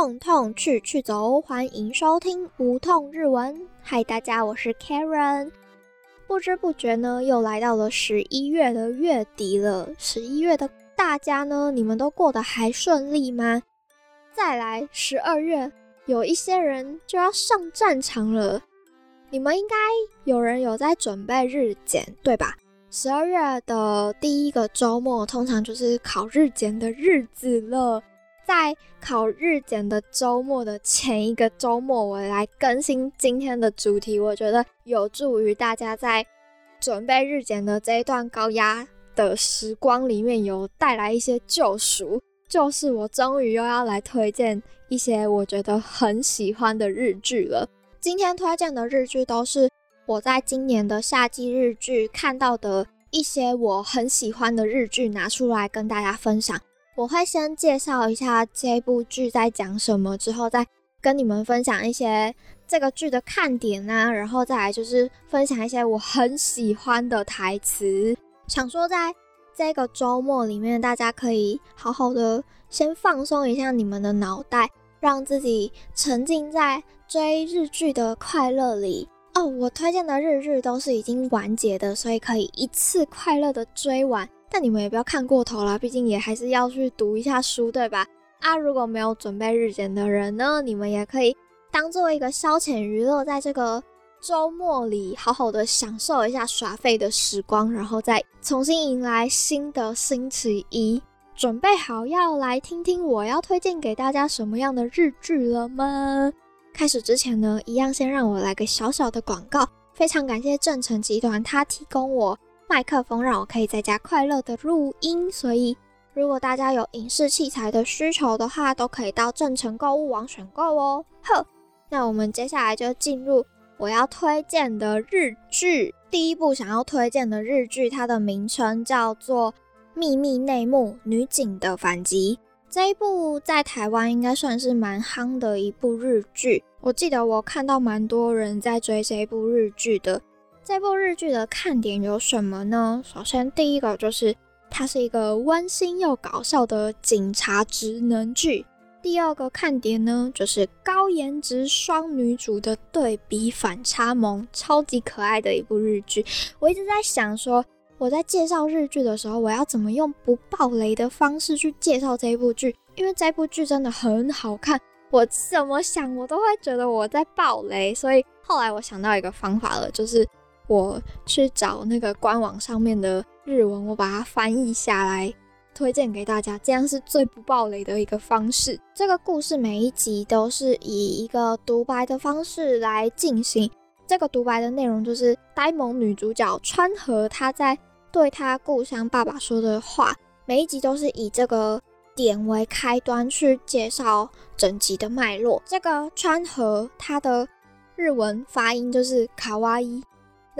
痛痛去去走，欢迎收听无痛日文。嗨，大家，我是 Karen。不知不觉呢，又来到了十一月的月底了。十一月的大家呢，你们都过得还顺利吗？再来十二月，有一些人就要上战场了。你们应该有人有在准备日检，对吧？十二月的第一个周末，通常就是考日检的日子了。在考日检的周末的前一个周末，我来更新今天的主题。我觉得有助于大家在准备日检的这一段高压的时光里面，有带来一些救赎。就是我终于又要来推荐一些我觉得很喜欢的日剧了。今天推荐的日剧都是我在今年的夏季日剧看到的一些我很喜欢的日剧，拿出来跟大家分享。我会先介绍一下这部剧在讲什么，之后再跟你们分享一些这个剧的看点啊，然后再来就是分享一些我很喜欢的台词。想说在这个周末里面，大家可以好好的先放松一下你们的脑袋，让自己沉浸在追日剧的快乐里。哦，我推荐的日剧都是已经完结的，所以可以一次快乐的追完。但你们也不要看过头了，毕竟也还是要去读一下书，对吧？啊，如果没有准备日检的人呢，你们也可以当做一个消遣娱乐，在这个周末里好好的享受一下耍废的时光，然后再重新迎来新的星期一。准备好要来听听我要推荐给大家什么样的日剧了吗？开始之前呢，一样先让我来个小小的广告，非常感谢正成集团，他提供我。麦克风让我可以在家快乐的录音，所以如果大家有影视器材的需求的话，都可以到正成购物网选购哦。呵，那我们接下来就进入我要推荐的日剧。第一部想要推荐的日剧，它的名称叫做《秘密内幕：女警的反击》。这一部在台湾应该算是蛮夯的一部日剧，我记得我看到蛮多人在追这一部日剧的。这部日剧的看点有什么呢？首先，第一个就是它是一个温馨又搞笑的警察职能剧。第二个看点呢，就是高颜值双女主的对比反差萌，超级可爱的一部日剧。我一直在想说，我在介绍日剧的时候，我要怎么用不爆雷的方式去介绍这一部剧？因为这部剧真的很好看，我怎么想我都会觉得我在爆雷。所以后来我想到一个方法了，就是。我去找那个官网上面的日文，我把它翻译下来，推荐给大家，这样是最不暴雷的一个方式。这个故事每一集都是以一个独白的方式来进行，这个独白的内容就是呆萌女主角川和她在对她故乡爸爸说的话，每一集都是以这个点为开端去介绍整集的脉络。这个川和她的日文发音就是卡哇伊。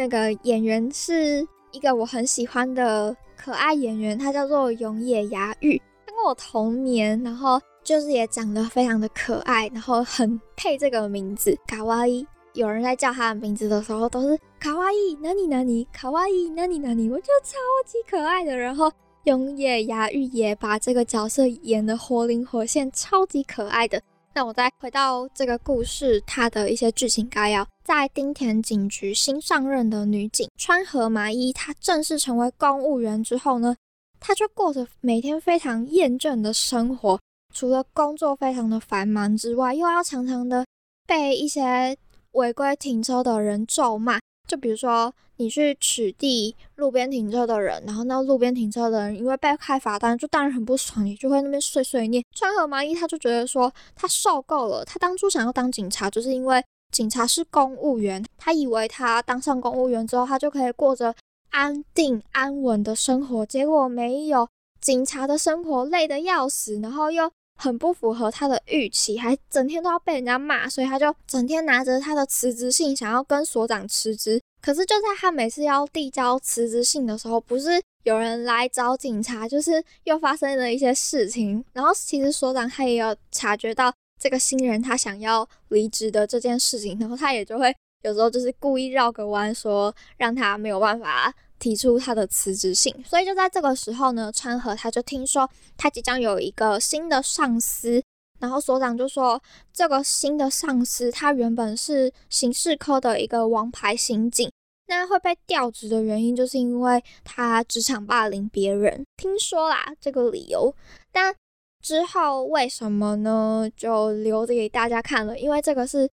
那个演员是一个我很喜欢的可爱演员，他叫做永野芽郁，他跟我同年，然后就是也长得非常的可爱，然后很配这个名字卡哇伊。有人在叫他的名字的时候都是卡哇伊，哪里哪里，卡哇伊哪里哪里，我觉得超级可爱的。然后永野芽郁也把这个角色演得活灵活现，超级可爱的。那我再回到这个故事，它的一些剧情概要。在丁田警局新上任的女警川河麻衣，她正式成为公务员之后呢，她就过着每天非常厌倦的生活。除了工作非常的繁忙之外，又要常常的被一些违规停车的人咒骂。就比如说，你去取缔路边停车的人，然后那路边停车的人因为被开罚单，就当然很不爽，你就会那边碎碎念。川河麻衣他就觉得说，他受够了。他当初想要当警察，就是因为。警察是公务员，他以为他当上公务员之后，他就可以过着安定安稳的生活。结果没有，警察的生活累得要死，然后又很不符合他的预期，还整天都要被人家骂，所以他就整天拿着他的辞职信，想要跟所长辞职。可是就在他每次要递交辞职信的时候，不是有人来找警察，就是又发生了一些事情。然后其实所长他也有察觉到。这个新人他想要离职的这件事情，然后他也就会有时候就是故意绕个弯，说让他没有办法提出他的辞职信。所以就在这个时候呢，川和他就听说他即将有一个新的上司，然后所长就说，这个新的上司他原本是刑事科的一个王牌刑警，那会被调职的原因就是因为他职场霸凌别人，听说啦这个理由，但之后为什么呢？就留着给大家看了，因为这个是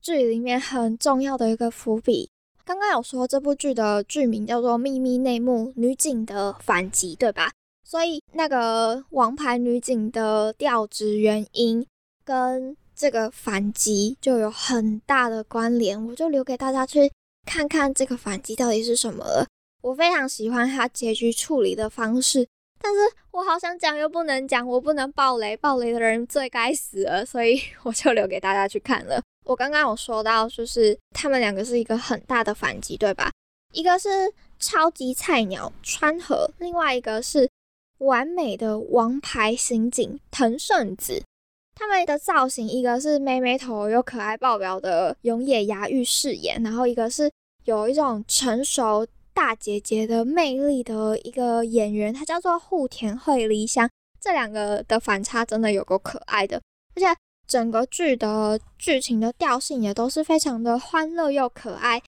剧里面很重要的一个伏笔。刚刚有说这部剧的剧名叫做《秘密内幕：女警的反击》，对吧？所以那个王牌女警的调职原因跟这个反击就有很大的关联，我就留给大家去看看这个反击到底是什么了。我非常喜欢它结局处理的方式，但是我好想讲又不能讲，我不能爆雷，爆雷的人最该死了，所以 我就留给大家去看了。我刚刚有说到，就是他们两个是一个很大的反击，对吧？一个是超级菜鸟川河，另外一个是完美的王牌刑警藤圣子。他们的造型，一个是妹妹头又可爱爆表的永野芽郁饰演，然后一个是有一种成熟大姐姐的魅力的一个演员，她叫做户田惠梨香。这两个的反差真的有够可爱的，而且。整个剧的剧情的调性也都是非常的欢乐又可爱，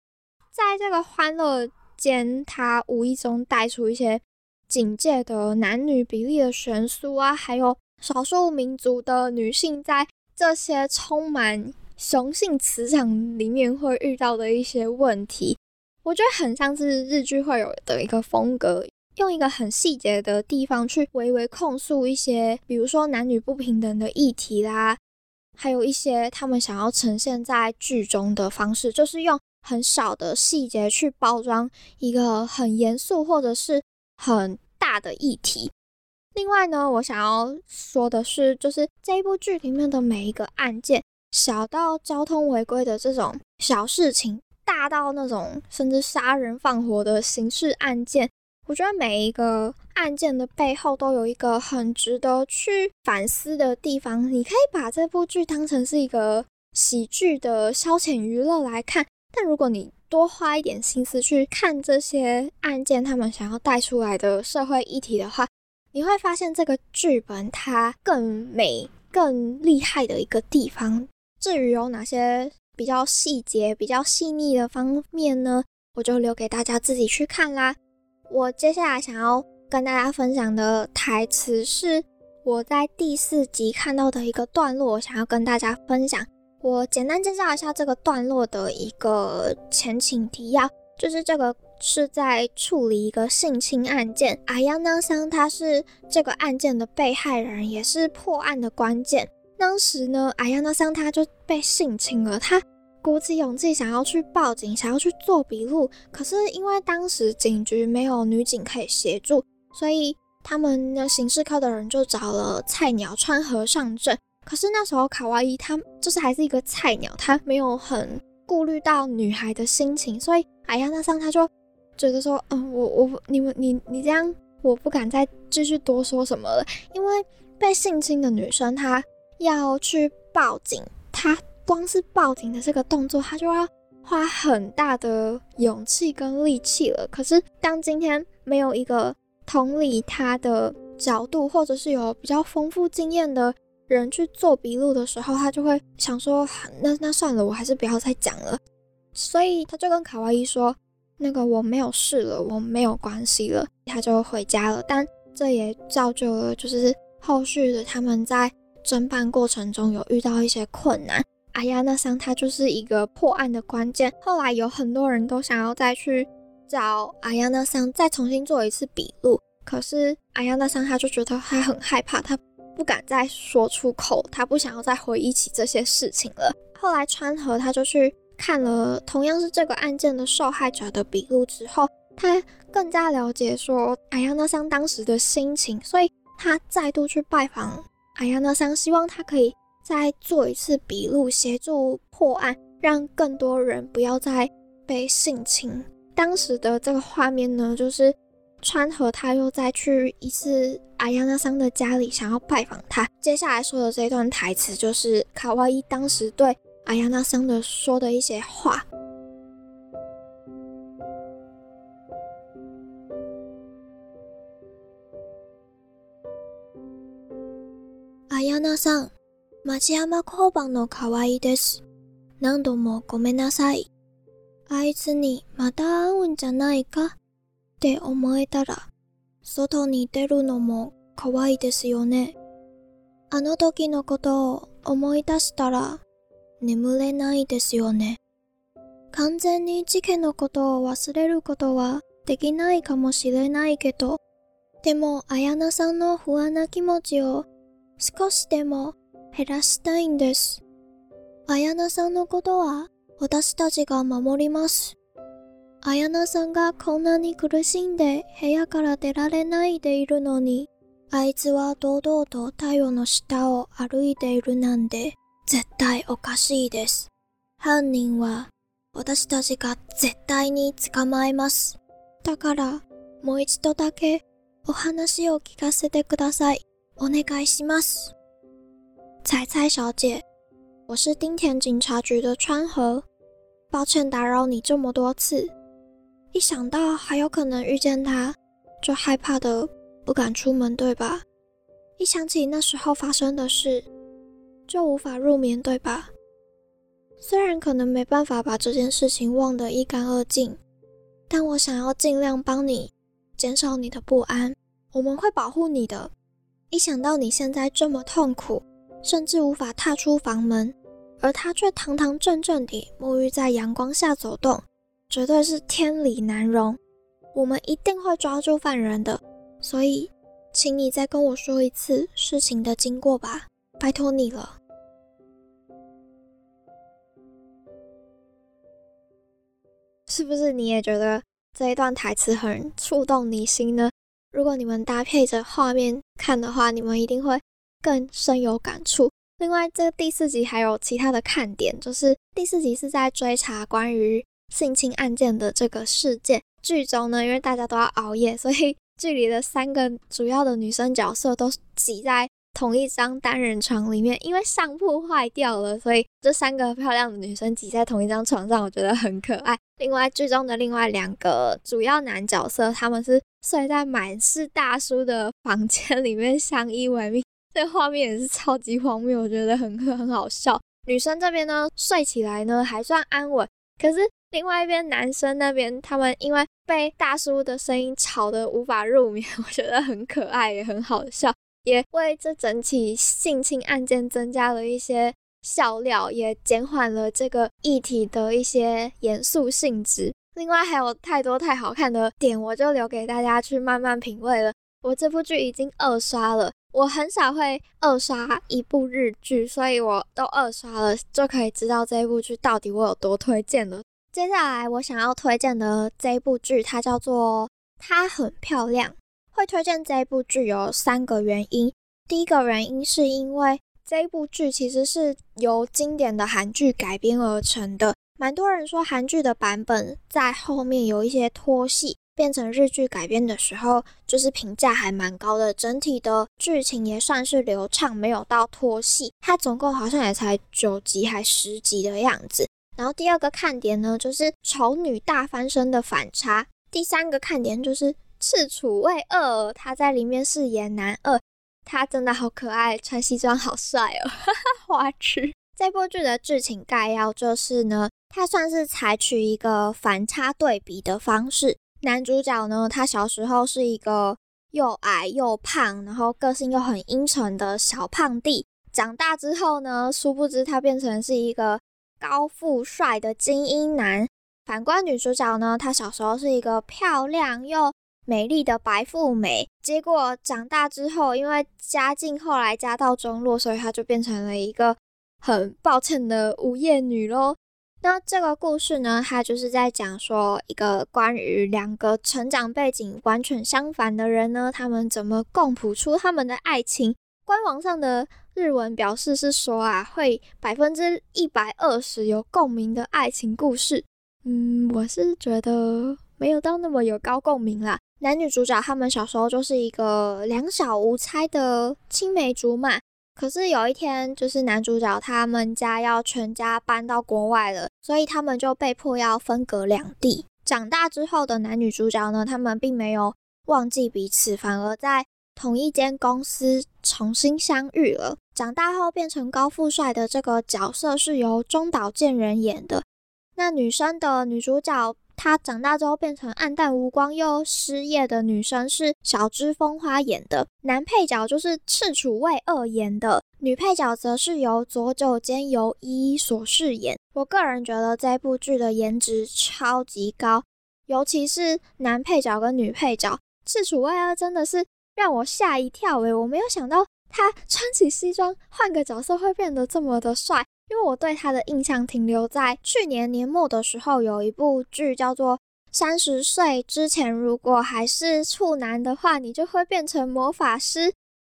在这个欢乐间，它无意中带出一些警戒的男女比例的悬殊啊，还有少数民族的女性在这些充满雄性磁场里面会遇到的一些问题，我觉得很像是日剧会有的一个风格，用一个很细节的地方去微微控诉一些，比如说男女不平等的议题啦。还有一些他们想要呈现在剧中的方式，就是用很少的细节去包装一个很严肃或者是很大的议题。另外呢，我想要说的是，就是这一部剧里面的每一个案件，小到交通违规的这种小事情，大到那种甚至杀人放火的刑事案件。我觉得每一个案件的背后都有一个很值得去反思的地方。你可以把这部剧当成是一个喜剧的消遣娱乐来看，但如果你多花一点心思去看这些案件，他们想要带出来的社会议题的话，你会发现这个剧本它更美、更厉害的一个地方。至于有哪些比较细节、比较细腻的方面呢？我就留给大家自己去看啦。我接下来想要跟大家分享的台词是我在第四集看到的一个段落，我想要跟大家分享。我简单介绍一下这个段落的一个前情提要，就是这个是在处理一个性侵案件，阿亚娜桑他是这个案件的被害人，也是破案的关键。当时呢，阿亚娜桑他就被性侵了，他。鼓起勇气想要去报警，想要去做笔录，可是因为当时警局没有女警可以协助，所以他们的刑事科的人就找了菜鸟川河上阵。可是那时候卡哇伊他就是还是一个菜鸟，他没有很顾虑到女孩的心情，所以哎呀，那上他就觉得说，嗯，我我你们你你这样，我不敢再继续多说什么了，因为被性侵的女生她要去报警，她。光是报警的这个动作，他就要花很大的勇气跟力气了。可是，当今天没有一个同理他的角度，或者是有比较丰富经验的人去做笔录的时候，他就会想说：“那那算了，我还是不要再讲了。”所以他就跟卡哇伊说：“那个我没有事了，我没有关系了。”他就回家了。但这也造就了，就是后续的他们在侦办过程中有遇到一些困难。阿亚娜桑他就是一个破案的关键。后来有很多人都想要再去找阿亚娜桑再重新做一次笔录，可是阿亚娜桑他就觉得他很害怕，他不敢再说出口，他不想要再回忆起这些事情了。后来川河他就去看了同样是这个案件的受害者的笔录之后，他更加了解说阿亚娜桑当时的心情，所以他再度去拜访阿亚娜桑，希望他可以。再做一次笔录，协助破案，让更多人不要再被性侵。当时的这个画面呢，就是川和他又再去一次阿亚娜桑的家里，想要拜访他。接下来说的这段台词，就是卡哇伊当时对阿亚娜桑的说的一些话。阿亚娜桑。町山交番の可愛いです。何度もごめんなさい。あいつにまた会うんじゃないか？って思えたら、外に出るのも怖いですよね。あの時のことを思い出したら眠れないですよね。完全に事件のことを忘れることはできないかもしれないけど、でも綾菜さんの不安な気持ちを少しでも減らしたいんです。綾菜さんのことは私たちが守ります。綾菜さんがこんなに苦しんで部屋から出られないでいるのに、あいつは堂々と太陽の下を歩いているなんて絶対おかしいです。犯人は私たちが絶対に捕まえます。だからもう一度だけお話を聞かせてください。お願いします。彩彩小姐，我是丁田警察局的川河，抱歉打扰你这么多次。一想到还有可能遇见他，就害怕的。不敢出门，对吧？一想起那时候发生的事，就无法入眠，对吧？虽然可能没办法把这件事情忘得一干二净，但我想要尽量帮你减少你的不安。我们会保护你的。一想到你现在这么痛苦，甚至无法踏出房门，而他却堂堂正正地沐浴在阳光下走动，绝对是天理难容。我们一定会抓住犯人的。所以，请你再跟我说一次事情的经过吧，拜托你了。是不是你也觉得这一段台词很触动你心呢？如果你们搭配着画面看的话，你们一定会更深有感触。另外，这第四集还有其他的看点，就是第四集是在追查关于性侵案件的这个事件。剧中呢，因为大家都要熬夜，所以。剧里的三个主要的女生角色都挤在同一张单人床里面，因为上铺坏掉了，所以这三个漂亮的女生挤在同一张床上，我觉得很可爱。另外，剧中的另外两个主要男角色，他们是睡在满是大叔的房间里面相依为命，这画面也是超级荒谬，我觉得很很好笑。女生这边呢，睡起来呢还算安稳，可是。另外一边，男生那边，他们因为被大叔的声音吵得无法入眠，我觉得很可爱，也很好笑，也为这整起性侵案件增加了一些笑料，也减缓了这个议题的一些严肃性质。另外还有太多太好看的点，我就留给大家去慢慢品味了。我这部剧已经二刷了，我很少会二刷一部日剧，所以我都二刷了，就可以知道这一部剧到底我有多推荐了。接下来我想要推荐的这一部剧，它叫做《她很漂亮》。会推荐这一部剧有三个原因。第一个原因是因为这一部剧其实是由经典的韩剧改编而成的。蛮多人说韩剧的版本在后面有一些拖戏，变成日剧改编的时候，就是评价还蛮高的。整体的剧情也算是流畅，没有到拖戏。它总共好像也才九集还十集的样子。然后第二个看点呢，就是丑女大翻身的反差。第三个看点就是赤楚卫二，他在里面饰演男二，他真的好可爱，穿西装好帅哦，哈哈，花痴。这部剧的剧情概要就是呢，它算是采取一个反差对比的方式。男主角呢，他小时候是一个又矮又胖，然后个性又很阴沉的小胖弟。长大之后呢，殊不知他变成是一个。高富帅的精英男，反观女主角呢，她小时候是一个漂亮又美丽的白富美，结果长大之后，因为家境后来家道中落，所以她就变成了一个很抱歉的无业女喽。那这个故事呢，它就是在讲说一个关于两个成长背景完全相反的人呢，他们怎么共谱出他们的爱情。官网上的。日文表示是说啊，会百分之一百二十有共鸣的爱情故事。嗯，我是觉得没有到那么有高共鸣啦。男女主角他们小时候就是一个两小无猜的青梅竹马，可是有一天，就是男主角他们家要全家搬到国外了，所以他们就被迫要分隔两地。长大之后的男女主角呢，他们并没有忘记彼此，反而在同一间公司重新相遇了。长大后变成高富帅的这个角色是由中岛健人演的。那女生的女主角，她长大之后变成暗淡无光又失业的女生是小芝风花演的。男配角就是赤楚卫二演的，女配角则是由佐久间由一所饰演。我个人觉得这部剧的颜值超级高，尤其是男配角跟女配角，赤楚卫二真的是让我吓一跳诶，我没有想到。他穿起西装换个角色会变得这么的帅，因为我对他的印象停留在去年年末的时候有一部剧叫做《三十岁之前如果还是处男的话，你就会变成魔法师》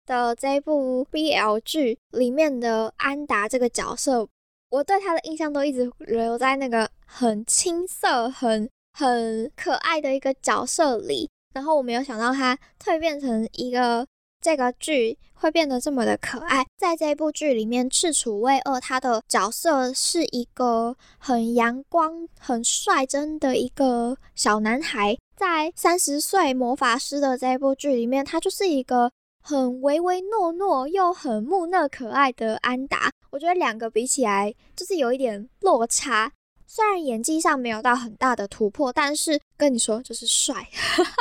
的这部 BL 剧里面的安达这个角色，我对他的印象都一直留在那个很青涩、很很可爱的一个角色里，然后我没有想到他蜕变成一个。这个剧会变得这么的可爱，在这部剧里面，赤楚卫二他的角色是一个很阳光、很率真的一个小男孩。在三十岁魔法师的这部剧里面，他就是一个很唯唯诺诺又很木讷可爱的安达。我觉得两个比起来，就是有一点落差。虽然演技上没有到很大的突破，但是跟你说就是帅，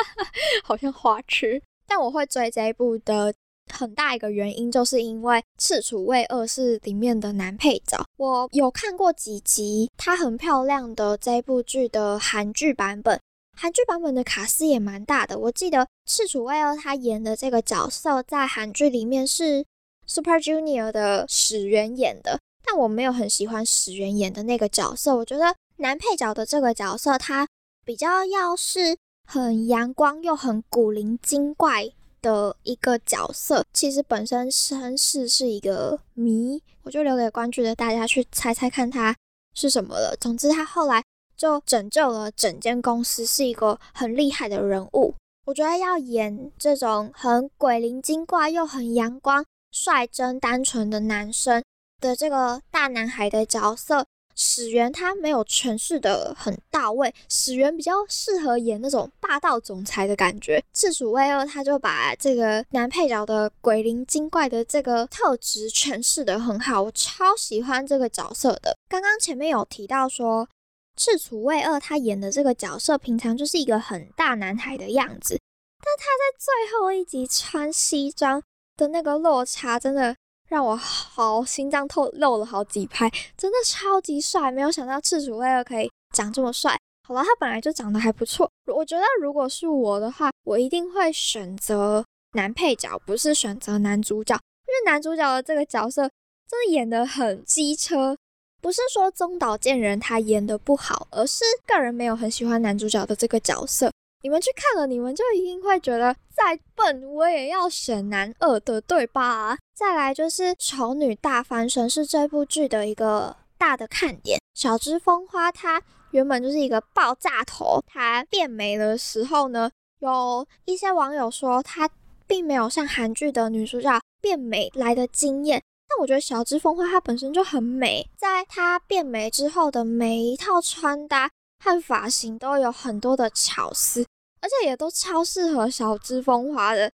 好像花痴。但我会追这一部的很大一个原因，就是因为赤楚卫二是里面的男配角。我有看过几集，它很漂亮的这部剧的韩剧版本，韩剧版本的卡斯也蛮大的。我记得赤楚卫二他演的这个角色在韩剧里面是 Super Junior 的始源演的，但我没有很喜欢始源演的那个角色。我觉得男配角的这个角色，他比较要是。很阳光又很古灵精怪的一个角色，其实本身身世是一个谜，我就留给关注的大家去猜猜看他是什么了。总之，他后来就拯救了整间公司，是一个很厉害的人物。我觉得要演这种很鬼灵精怪又很阳光、率真单纯的男生的这个大男孩的角色。史源他没有诠释的很到位，史源比较适合演那种霸道总裁的感觉。赤楚卫二他就把这个男配角的鬼灵精怪的这个特质诠释的很好，我超喜欢这个角色的。刚刚前面有提到说，赤楚卫二他演的这个角色平常就是一个很大男孩的样子，但他在最后一集穿西装的那个落差真的。让我好心脏透漏了好几拍，真的超级帅！没有想到赤楚卫二可以长这么帅。好了，他本来就长得还不错。我觉得如果是我的话，我一定会选择男配角，不是选择男主角，因为男主角的这个角色真的演得很机车。不是说中岛健人他演的不好，而是个人没有很喜欢男主角的这个角色。你们去看了，你们就一定会觉得再笨我也要选男二的，对吧？再来就是丑女大翻身是这部剧的一个大的看点。小芝风花她原本就是一个爆炸头，她变美的时候呢，有一些网友说她并没有像韩剧的女主角变美来的惊艳。但我觉得小芝风花她本身就很美，在她变美之后的每一套穿搭。和发型都有很多的巧思，而且也都超适合小芝风华的。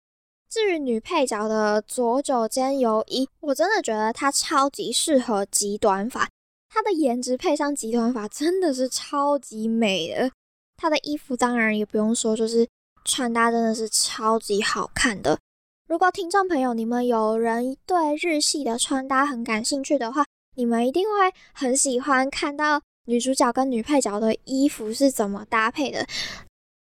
至于女配角的左九间由一，我真的觉得她超级适合极短发，她的颜值配上极短发真的是超级美的。她的衣服当然也不用说，就是穿搭真的是超级好看的。如果听众朋友你们有人对日系的穿搭很感兴趣的话，你们一定会很喜欢看到。女主角跟女配角的衣服是怎么搭配的？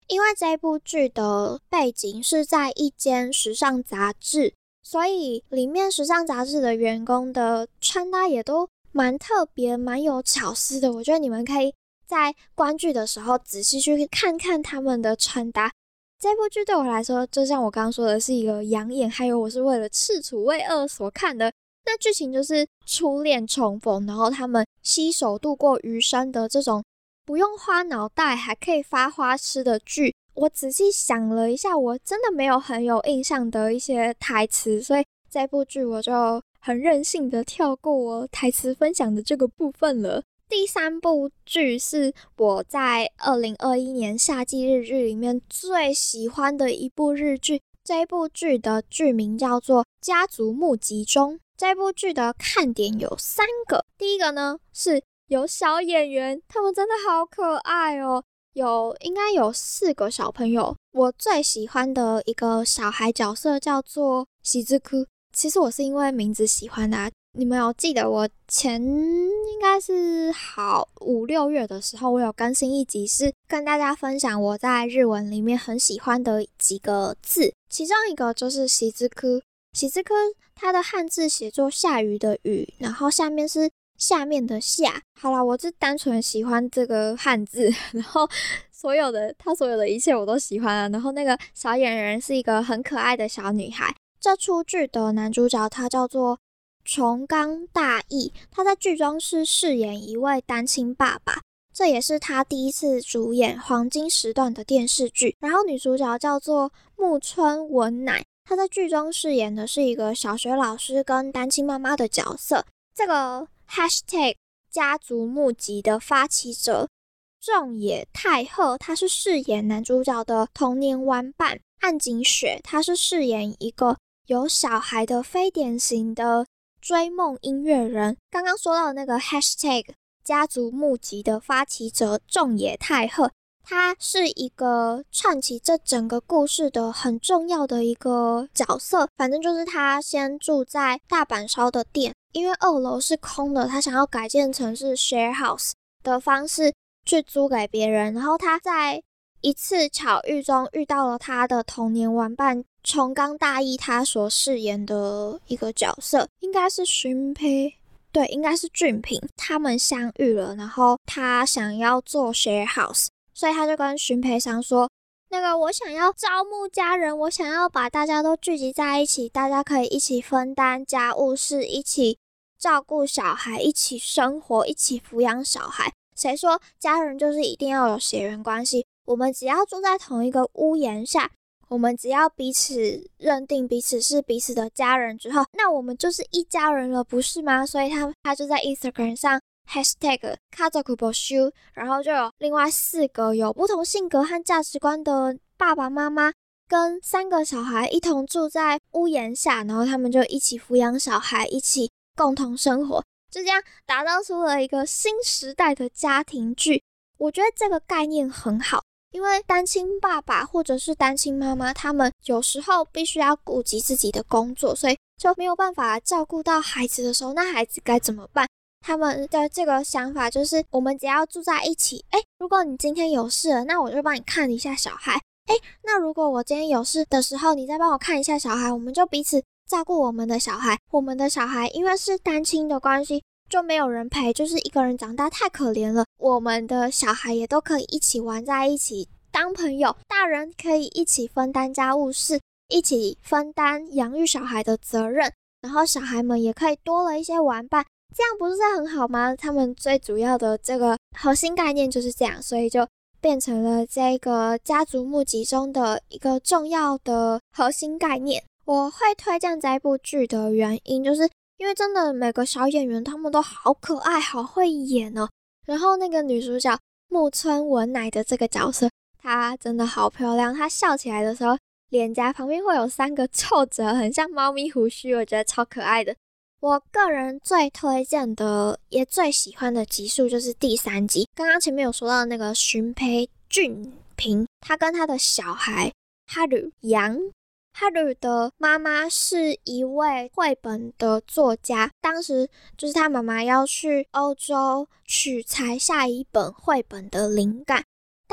因为这部剧的背景是在一间时尚杂志，所以里面时尚杂志的员工的穿搭也都蛮特别、蛮有巧思的。我觉得你们可以在观剧的时候仔细去看看他们的穿搭。这部剧对我来说，就像我刚刚说的，是一个养眼，还有我是为了赤楚卫二所看的。那剧情就是初恋重逢，然后他们携手度过余生的这种不用花脑袋还可以发花痴的剧。我仔细想了一下，我真的没有很有印象的一些台词，所以这部剧我就很任性的跳过我台词分享的这个部分了。第三部剧是我在二零二一年夏季日剧里面最喜欢的一部日剧，这部剧的剧名叫做《家族募集中》。这部剧的看点有三个，第一个呢是有小演员，他们真的好可爱哦。有应该有四个小朋友，我最喜欢的一个小孩角色叫做喜之哭。其实我是因为名字喜欢的。你们有记得我前应该是好五六月的时候，我有更新一集，是跟大家分享我在日文里面很喜欢的几个字，其中一个就是喜之哭。喜之哭它的汉字写作下雨的雨，然后下面是。下面的下，好了，我是单纯喜欢这个汉字，然后所有的他所有的一切我都喜欢啊。然后那个小演员是一个很可爱的小女孩。这出剧的男主角他叫做重冈大义，他在剧中是饰演一位单亲爸爸，这也是他第一次主演黄金时段的电视剧。然后女主角叫做木村文乃，他在剧中饰演的是一个小学老师跟单亲妈妈的角色。这个。#hashtag 家族募集的发起者仲野太鹤，他是饰演男主角的童年玩伴岸井雪，他是饰演一个有小孩的非典型的追梦音乐人。刚刚说到的那个 #hashtag 家族募集的发起者仲野太鹤，他是一个串起这整个故事的很重要的一个角色。反正就是他先住在大阪烧的店。因为二楼是空的，他想要改建成是 share house 的方式去租给别人。然后他在一次巧遇中遇到了他的童年玩伴重冈大义，他所饰演的一个角色应该是荀培，对，应该是俊平。他们相遇了，然后他想要做 share house，所以他就跟荀培祥说。那个，我想要招募家人，我想要把大家都聚集在一起，大家可以一起分担家务事，一起照顾小孩，一起生活，一起抚养小孩。谁说家人就是一定要有血缘关系？我们只要住在同一个屋檐下，我们只要彼此认定彼此是彼此的家人之后，那我们就是一家人了，不是吗？所以他他就在 Instagram 上。#hashtag 家族募集，然后就有另外四个有不同性格和价值观的爸爸妈妈，跟三个小孩一同住在屋檐下，然后他们就一起抚养小孩，一起共同生活，就这样打造出了一个新时代的家庭剧。我觉得这个概念很好，因为单亲爸爸或者是单亲妈妈，他们有时候必须要顾及自己的工作，所以就没有办法照顾到孩子的时候，那孩子该怎么办？他们的这个想法就是，我们只要住在一起，哎，如果你今天有事了，那我就帮你看一下小孩，哎，那如果我今天有事的时候，你再帮我看一下小孩，我们就彼此照顾我们的小孩。我们的小孩因为是单亲的关系，就没有人陪，就是一个人长大太可怜了。我们的小孩也都可以一起玩在一起，当朋友，大人可以一起分担家务事，一起分担养育小孩的责任，然后小孩们也可以多了一些玩伴。这样不是很好吗？他们最主要的这个核心概念就是这样，所以就变成了这个家族募集中的一个重要的核心概念。我会推荐这部剧的原因，就是因为真的每个小演员他们都好可爱，好会演哦。然后那个女主角木村文乃的这个角色，她真的好漂亮，她笑起来的时候，脸颊旁边会有三个皱褶，很像猫咪胡须，我觉得超可爱的。我个人最推荐的，也最喜欢的集数就是第三集。刚刚前面有说到那个荀培俊平，他跟他的小孩哈鲁杨，哈鲁的妈妈是一位绘本的作家。当时就是他妈妈要去欧洲取材下一本绘本的灵感。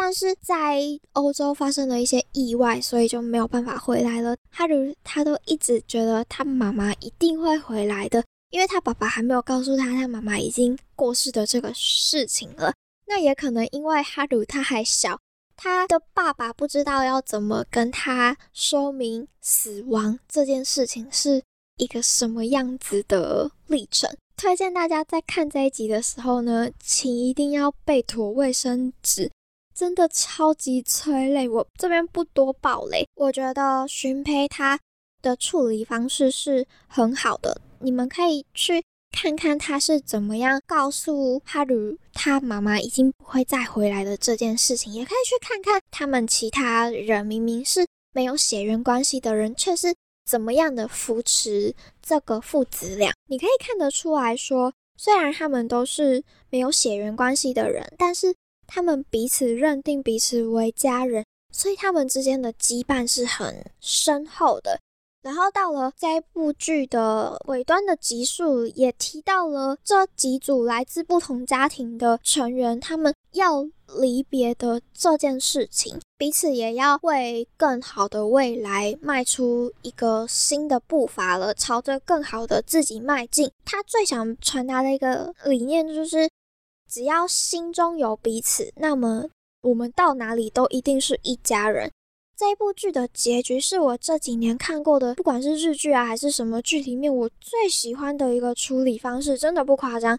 但是在欧洲发生了一些意外，所以就没有办法回来了。哈鲁他都一直觉得他妈妈一定会回来的，因为他爸爸还没有告诉他他妈妈已经过世的这个事情了。那也可能因为哈鲁他还小，他的爸爸不知道要怎么跟他说明死亡这件事情是一个什么样子的历程。推荐大家在看这一集的时候呢，请一定要备妥卫生纸。真的超级催泪，我这边不多爆雷。我觉得荀培他的处理方式是很好的，你们可以去看看他是怎么样告诉哈鲁他妈妈已经不会再回来的这件事情，也可以去看看他们其他人明明是没有血缘关系的人，却是怎么样的扶持这个父子俩。你可以看得出来说，虽然他们都是没有血缘关系的人，但是他们彼此认定彼此为家人，所以他们之间的羁绊是很深厚的。然后到了这部剧的尾端的集数，也提到了这几组来自不同家庭的成员，他们要离别的这件事情，彼此也要为更好的未来迈出一个新的步伐了，朝着更好的自己迈进。他最想传达的一个理念就是，只要心中有彼此，那么我们到哪里都一定是一家人。这部剧的结局是我这几年看过的，不管是日剧啊还是什么剧里面，我最喜欢的一个处理方式，真的不夸张。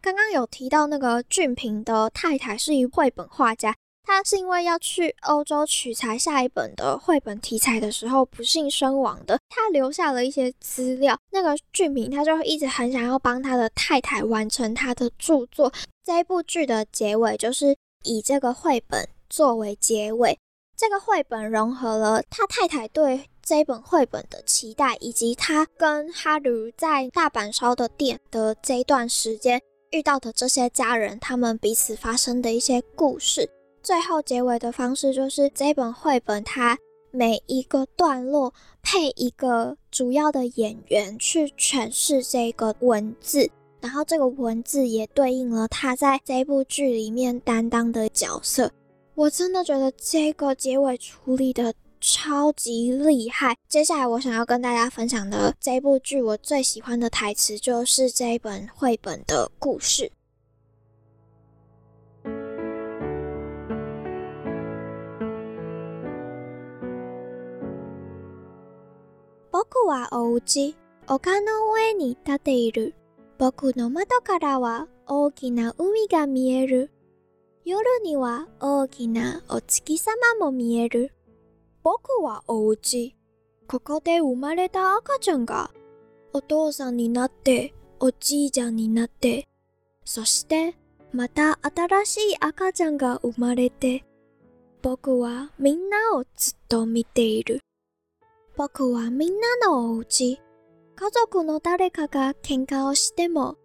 刚刚有提到那个俊平的太太是一绘本画家，他是因为要去欧洲取材下一本的绘本题材的时候不幸身亡的，他留下了一些资料。那个俊平他就一直很想要帮他的太太完成他的著作。这一部剧的结尾就是以这个绘本作为结尾。这个绘本融合了他太太对这本绘本的期待，以及他跟哈鲁在大阪烧的店的这一段时间遇到的这些家人，他们彼此发生的一些故事。最后结尾的方式就是这本绘本，它每一个段落配一个主要的演员去诠释这个文字，然后这个文字也对应了他在这部剧里面担当的角色。我真的觉得这个结尾处理的超级厉害。接下来我想要跟大家分享的这部剧，我最喜欢的台词就是这一本绘本的故事。僕はお家、丘の上に立っている。僕の窓からは大きな海が見える。夜には大きなお月様も見える。僕はお家。ここで生まれた赤ちゃんがお父さんになっておじいちゃんになってそしてまた新しい赤ちゃんが生まれて僕はみんなをずっと見ている。僕はみんなのお家。家族の誰かが喧嘩をしても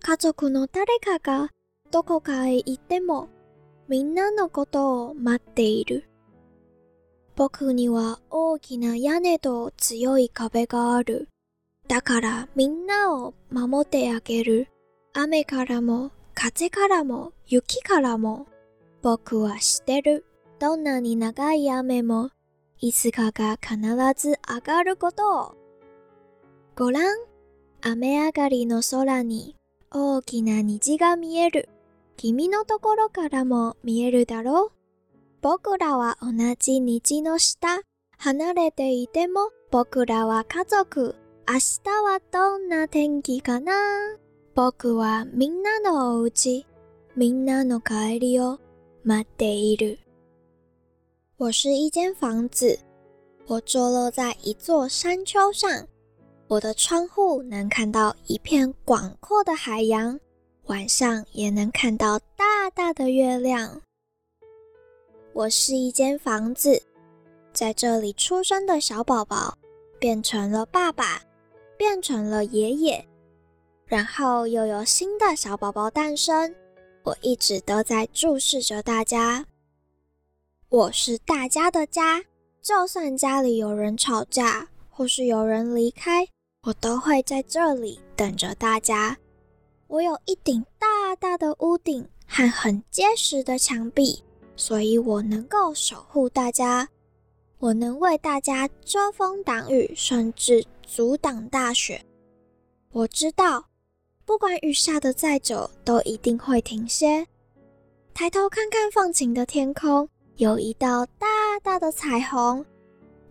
家族の誰かがどこかへ行ってもみんなのことを待っている。僕には大きな屋根と強い壁がある。だからみんなを守ってあげる。雨からも風からも雪からも僕は知ってる。どんなに長い雨もいつかが必ず上がることを。ご覧、雨上がりの空に大きな虹が見える。君のところからも見えるだろう僕らは同じ虹の下。離れていても僕らは家族。明日はどんな天気かな僕はみんなのお家、みんなの帰りを待っている。我是一间房子，我坐落在一座山丘上。我的窗户能看到一片广阔的海洋。晚上也能看到大大的月亮。我是一间房子，在这里出生的小宝宝变成了爸爸，变成了爷爷，然后又有新的小宝宝诞生。我一直都在注视着大家。我是大家的家，就算家里有人吵架，或是有人离开，我都会在这里等着大家。我有一顶大大的屋顶和很结实的墙壁，所以我能够守护大家。我能为大家遮风挡雨，甚至阻挡大雪。我知道，不管雨下的再久，都一定会停歇。抬头看看放晴的天空，有一道大大的彩虹，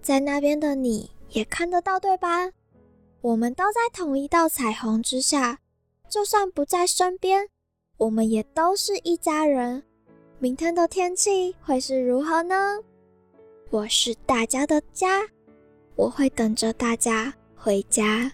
在那边的你也看得到，对吧？我们都在同一道彩虹之下。就算不在身边，我们也都是一家人。明天的天气会是如何呢？我是大家的家，我会等着大家回家。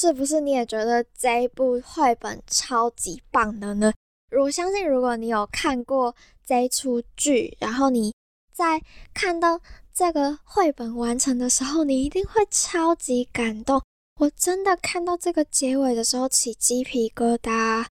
是不是你也觉得这一部绘本超级棒的呢？我相信，如果你有看过这一出剧，然后你在看到这个绘本完成的时候，你一定会超级感动。我真的看到这个结尾的时候起鸡皮疙瘩，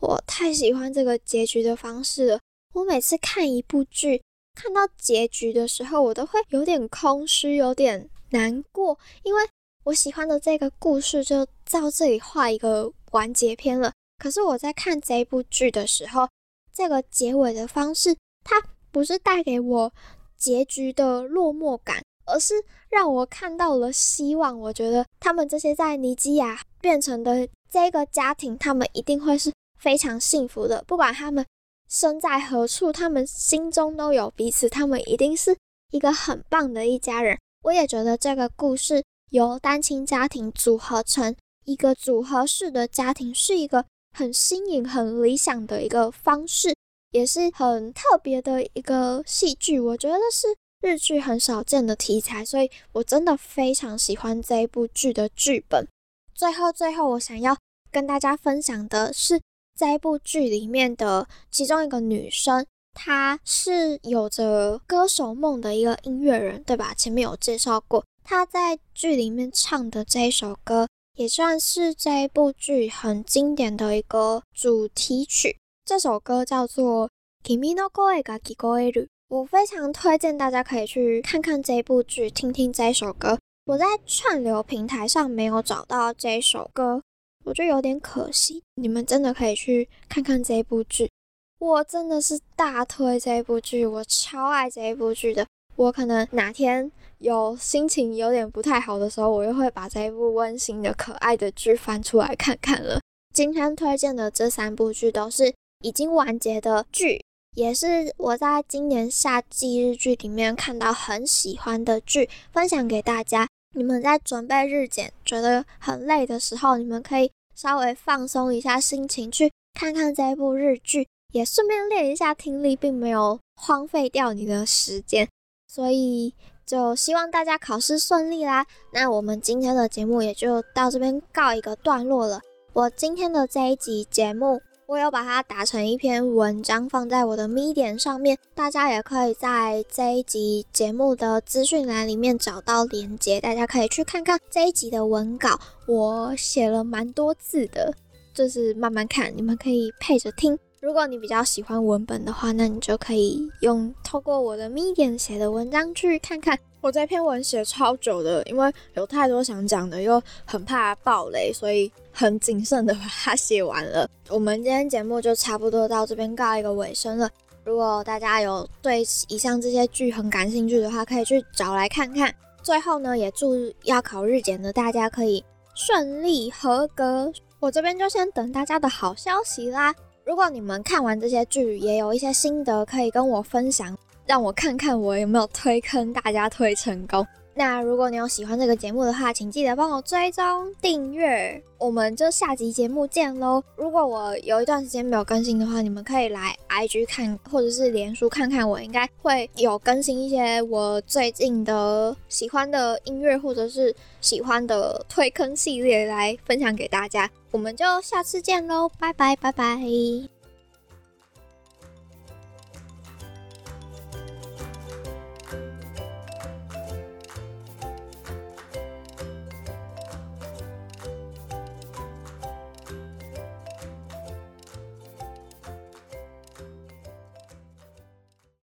我太喜欢这个结局的方式了。我每次看一部剧，看到结局的时候，我都会有点空虚，有点难过，因为我喜欢的这个故事就到这里画一个完结篇了。可是我在看这部剧的时候，这个结尾的方式，它不是带给我结局的落寞感，而是让我看到了希望。我觉得他们这些在尼基亚变成的这个家庭，他们一定会是非常幸福的。不管他们身在何处，他们心中都有彼此，他们一定是一个很棒的一家人。我也觉得这个故事由单亲家庭组合成一个组合式的家庭，是一个。很新颖、很理想的一个方式，也是很特别的一个戏剧。我觉得是日剧很少见的题材，所以我真的非常喜欢这一部剧的剧本。最后，最后，我想要跟大家分享的是这部剧里面的其中一个女生，她是有着歌手梦的一个音乐人，对吧？前面有介绍过，他在剧里面唱的这一首歌。也算是这一部剧很经典的一个主题曲。这首歌叫做《Kimi no Koe ga Kikoeru》，我非常推荐大家可以去看看这一部剧，听听这一首歌。我在串流平台上没有找到这一首歌，我觉得有点可惜。你们真的可以去看看这一部剧，我真的是大推这一部剧，我超爱这一部剧的。我可能哪天。有心情有点不太好的时候，我又会把这一部温馨的可爱的剧翻出来看看了。今天推荐的这三部剧都是已经完结的剧，也是我在今年夏季日剧里面看到很喜欢的剧，分享给大家。你们在准备日检觉得很累的时候，你们可以稍微放松一下心情，去看看这一部日剧，也顺便练一下听力，并没有荒废掉你的时间。所以。就希望大家考试顺利啦！那我们今天的节目也就到这边告一个段落了。我今天的这一集节目，我有把它打成一篇文章放在我的 Medium 上面，大家也可以在这一集节目的资讯栏里面找到连接，大家可以去看看这一集的文稿。我写了蛮多字的，就是慢慢看，你们可以配着听。如果你比较喜欢文本的话，那你就可以用透过我的 Medium 写的文章去看看。我这篇文写超久的，因为有太多想讲的，又很怕暴雷，所以很谨慎的把它写完了。我们今天节目就差不多到这边告一个尾声了。如果大家有对以上这些剧很感兴趣的话，可以去找来看看。最后呢，也祝要考日检的大家可以顺利合格。我这边就先等大家的好消息啦。如果你们看完这些剧，也有一些心得可以跟我分享，让我看看我有没有推坑大家推成功。那如果你有喜欢这个节目的话，请记得帮我追踪订阅，我们就下集节目见喽。如果我有一段时间没有更新的话，你们可以来 IG 看，或者是连书看看，我应该会有更新一些我最近的喜欢的音乐，或者是喜欢的推坑系列来分享给大家。我们就下次见喽，拜拜拜拜。